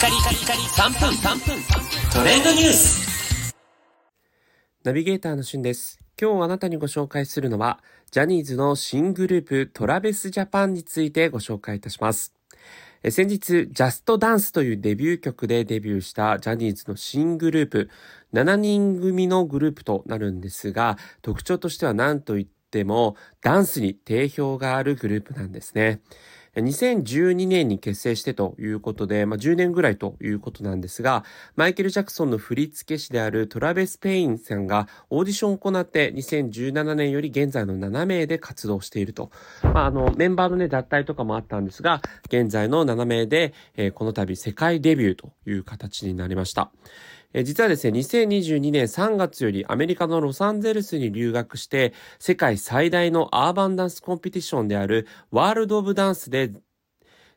カリカリカリ3分3分トレンドニュースナビゲーターのしゅんです。今日あなたにご紹介するのは、ジャニーズの新グループトラベスジャパンについてご紹介いたします。え先日、ジャストダンスというデビュー曲でデビューしたジャニーズの新グループ、7人組のグループとなるんですが、特徴としては何と言っても、ダンスに定評があるグループなんですね。2012年に結成してということで、まあ、10年ぐらいということなんですが、マイケル・ジャクソンの振付師であるトラヴィス・ペインさんがオーディションを行って2017年より現在の7名で活動していると。まあ、あの、メンバーのね、脱退とかもあったんですが、現在の7名で、えー、この度世界デビューという形になりました。実はですね、2022年3月よりアメリカのロサンゼルスに留学して、世界最大のアーバンダンスコンペティションであるワールド・オブ・ダンスで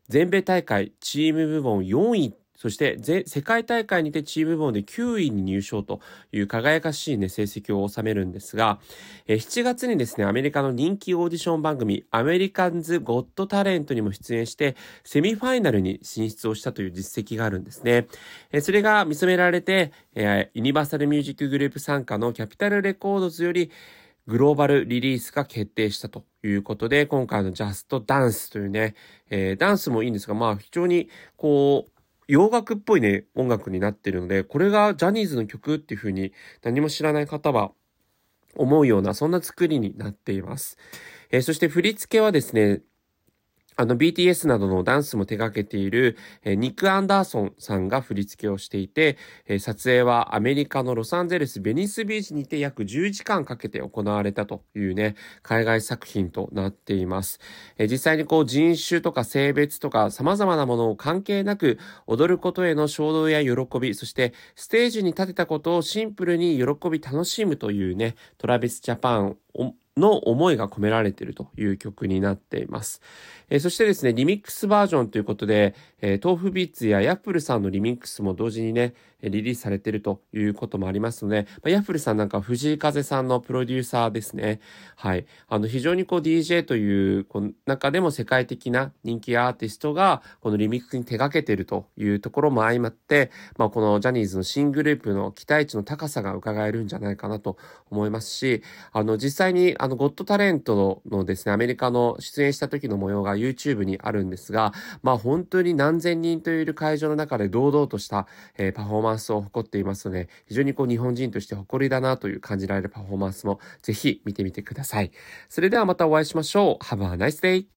全米大会チーム部門4位そして世界大会にてチーム部門で9位に入賞という輝かしいね、成績を収めるんですが、え7月にですね、アメリカの人気オーディション番組、アメリカンズ・ゴッド・タレントにも出演して、セミファイナルに進出をしたという実績があるんですね。えそれが認められて、えユニバーサル・ミュージック・グループ参加のキャピタル・レコードズより、グローバルリリースが決定したということで、今回のジャストダンスというね、えー、ダンスもいいんですが、まあ非常にこう、洋楽っぽいね、音楽になってるので、これがジャニーズの曲っていう風に何も知らない方は思うような、そんな作りになっています。えー、そして振り付けはですね、あの BTS などのダンスも手掛けている、えニック・アンダーソンさんが振り付けをしていて、え撮影はアメリカのロサンゼルス・ベニスビーチにて約10時間かけて行われたというね、海外作品となっています。え実際にこう人種とか性別とか様々なものを関係なく踊ることへの衝動や喜び、そしてステージに立てたことをシンプルに喜び楽しむというね、トラビスジャパンの思いが込められているという曲になっています。えー、そしてですね、リミックスバージョンということで、えー、豆腐ビーツやヤッフルさんのリミックスも同時にね、リリースされているということもありますので、まあ、ヤッフルさんなんか藤井風さんのプロデューサーですね。はい。あの、非常にこう DJ というこの中でも世界的な人気アーティストが、このリミックスに手掛けているというところも相まって、まあ、このジャニーズの新グループの期待値の高さが伺えるんじゃないかなと思いますし、あの、実際にあの、ゴッドタレントのですね、アメリカの出演した時の模様が YouTube にあるんですが、まあ、本当に何千人という会場の中で堂々とした、えー、パフォーマンスを誇っていますので、非常にこう日本人として誇りだなという感じられるパフォーマンスもぜひ見てみてください。それではまたお会いしましょう。Have a nice day!